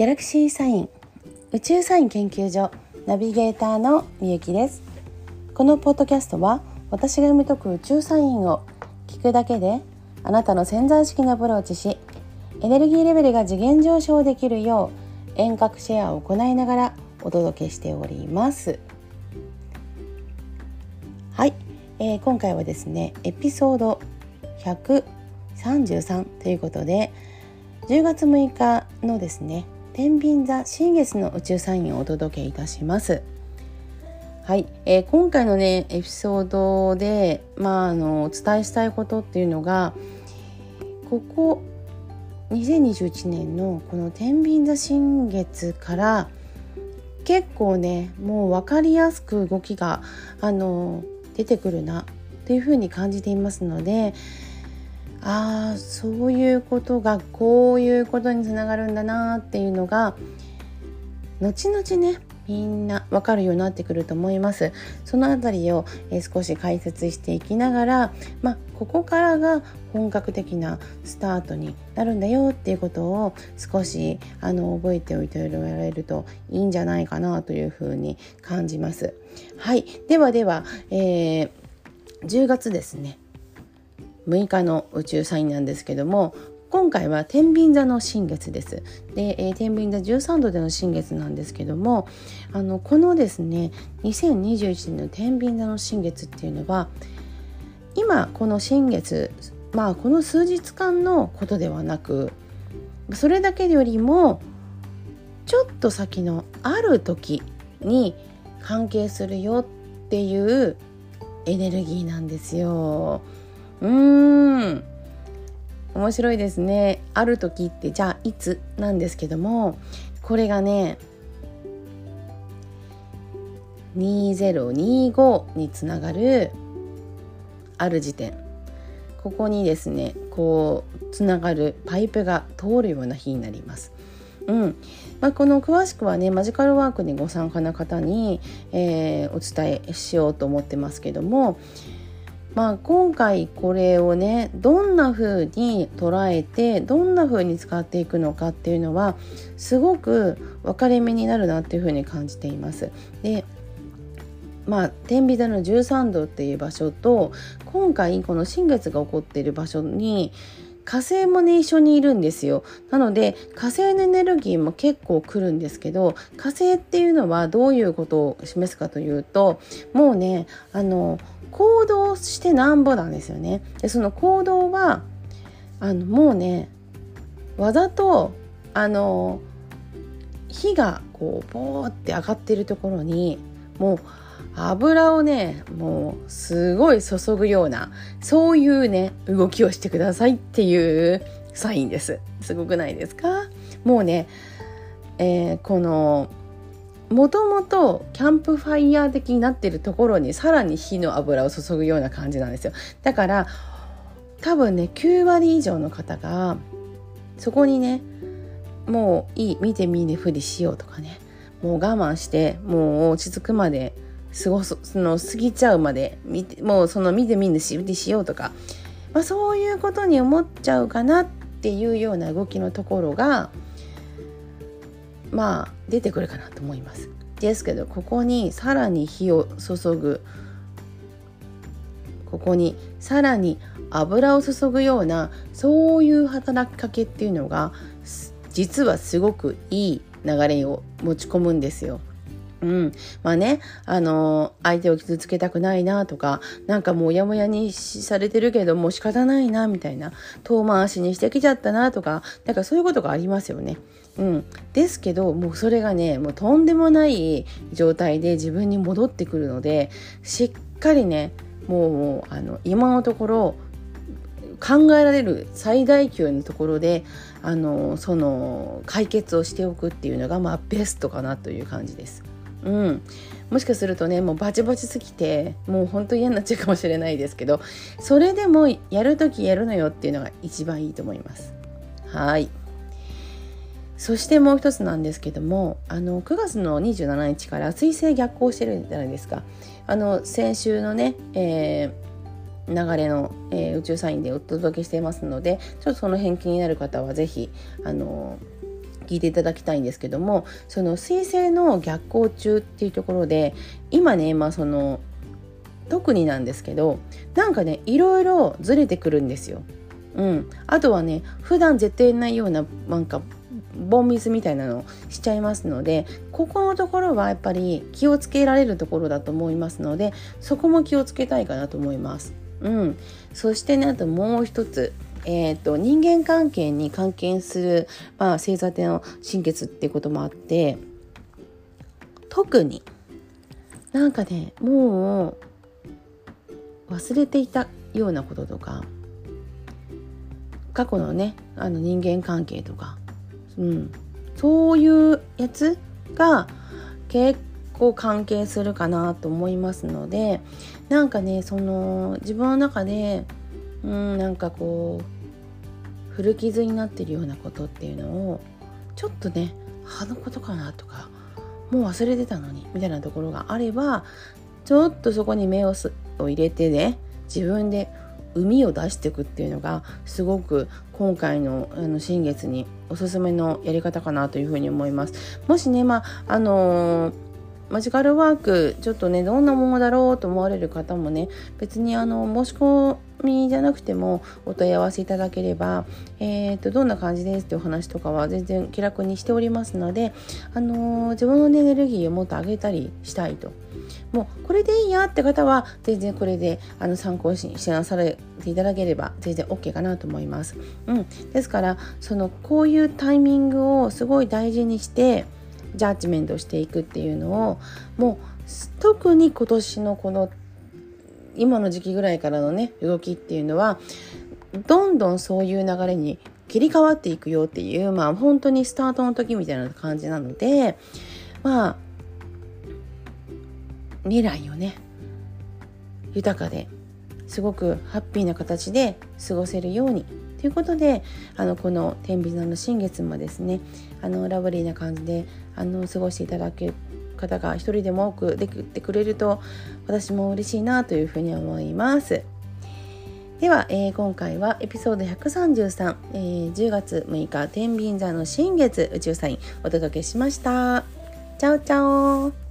ギャラクシーサイン宇宙サイン研究所ナビゲーターのみゆきです。このポッドキャストは私が読み解く宇宙サインを聞くだけであなたの潜在意識にアプローチしエネルギーレベルが次元上昇できるよう遠隔シェアを行いながらお届けしております。はい、えー、今回はですねエピソード133ということで10月6日のですね天秤座新月の宇宙サインをお届けいたします。はい、えー、今回のねエピソードでまああのお伝えしたいことっていうのがここ2021年のこの天秤座新月から結構ねもう分かりやすく動きがあの出てくるなというふうに感じていますのでああそういうことがこういうことにつながるんだなっていうのが後々ねみんなわかるようになってくると思います。そのあたりを、え少し解説していきながらまあここからが本格的なスタートになるんだよっていうことを少しあの覚えておいておられるといいんじゃないかなというふうに感じます。はい。ではでは、えー、10月ですね。6日の宇宙サインなんですけども今回は天秤座の新月です。で、えー、天秤座13度での新月なんですけどもあのこのですね2021年の天秤座の新月っていうのは今この新月まあこの数日間のことではなくそれだけよりもちょっと先のある時に関係するよっていうエネルギーなんですよ。うーん。面白いですね。ある時ってじゃあいつなんですけどもこれがね2025につながるある時点。ここにですねこうつながるパイプが通るような日になります。うん。まあ、この詳しくはねマジカルワークにご参加の方に、えー、お伝えしようと思ってますけどもまあ、今回これをねどんな風に捉えてどんな風に使っていくのかっていうのはすごく分かれ目になるなっていう風に感じています。でまあ天秤座の13度っていう場所と今回この新月が起こっている場所に火星もね一緒にいるんですよなので火星のエネルギーも結構来るんですけど火星っていうのはどういうことを示すかというともうねあの行動してなんぼなんですよね。でその行動はあのもうねわざとあの火がこうボーって上がってるところにもう油をねもうすごい注ぐようなそういうね動きをしてくださいっていうサインです。すごくないですか？もうね、えー、このもともとキャンプファイヤー的になってるところにさらに火の油を注ぐような感じなんですよ。だから多分ね9割以上の方がそこにねもういい見て見ぬふりしようとかねもう我慢してもう落ち着くまで過ごすその過ぎちゃうまで見てもうその見て見ぬふりしようとか、まあ、そういうことに思っちゃうかなっていうような動きのところがまあ出てくるかなと思います。ですけどここにさらに火を注ぐここにさらに油を注ぐようなそういう働きかけっていうのが実はすごくいい流れを持ち込むんですよ。うん、まあね、あの、相手を傷つけたくないなとか、なんかもうやもやにされてるけどもう仕方ないなみたいな、遠回しにしてきちゃったなとか、なんかそういうことがありますよね。うん、ですけどもうそれがねもうとんでもない状態で自分に戻ってくるのでしっかりねもうあの今のところ考えられる最大級のところであのその解決をしておくっていうのがまあベストかなという感じです。うん、もしかするとねもうバチバチすぎてもうほんと嫌になっちゃうかもしれないですけどそれでもやる時やるのよっていうのが一番いいと思います。はいそしてもう一つなんですけどもあの9月の27日から水星逆行してるじゃないですかあの先週のね、えー、流れの、えー、宇宙サインでお届けしていますのでちょっとその辺気になる方は是非あの聞いていただきたいんですけどもその彗星の逆行中っていうところで今ねまあその特になんですけどなんかねいろいろずれてくるんですよ。うん、あとはね普段絶対ないようななんかボンミスみたいなのをしちゃいますのでここのところはやっぱり気をつけられるところだと思いますのでそこも気をつけたいかなと思います。うん、そしてねあともう一つ。えーと、人間関係に関係する、まあ、星座点の心血っていうこともあって特になんかねもう忘れていたようなこととか過去のねあの人間関係とか、うん、そういうやつが結構関係するかなと思いますのでなんかねその自分の中でうんなんかこう古傷になってるようなことっていうのをちょっとねあのことかなとかもう忘れてたのにみたいなところがあればちょっとそこに目を入れてね自分で海を出していくっていうのがすごく今回のあの新月におすすめのやり方かなというふうに思います。もしね、まああのーマジカルワークちょっとねどんなものだろうと思われる方もね別にあの申し込みじゃなくてもお問い合わせいただければ、えーと、どんな感じですってお話とかは全然気楽にしておりますので、あのー、自分のエネルギーをもっと上げたりしたいともうこれでいいやって方は全然これであの参考にしてなされていただければ全然 OK かなと思います。うん、ですからそのこういうタイミングをすごい大事にしてジャッジメントしていくっていうのをもう特に今年のこの今の時期ぐらいからのね動きっていうのはどんどんそういう流れに切り替わっていくよっていうまあ本当にスタートの時みたいな感じなのでまあ未来をね豊かですごくハッピーな形で過ごせるようにということであのこの天秤座の新月もですねあのラブリーな感じであの過ごしていただけ方が一人でも多くできてくれると私も嬉しいなというふうに思います。では、えー、今回はエピソード133、えー、10月6日天秤座の新月宇宙サインお届けしました。チャオチャオ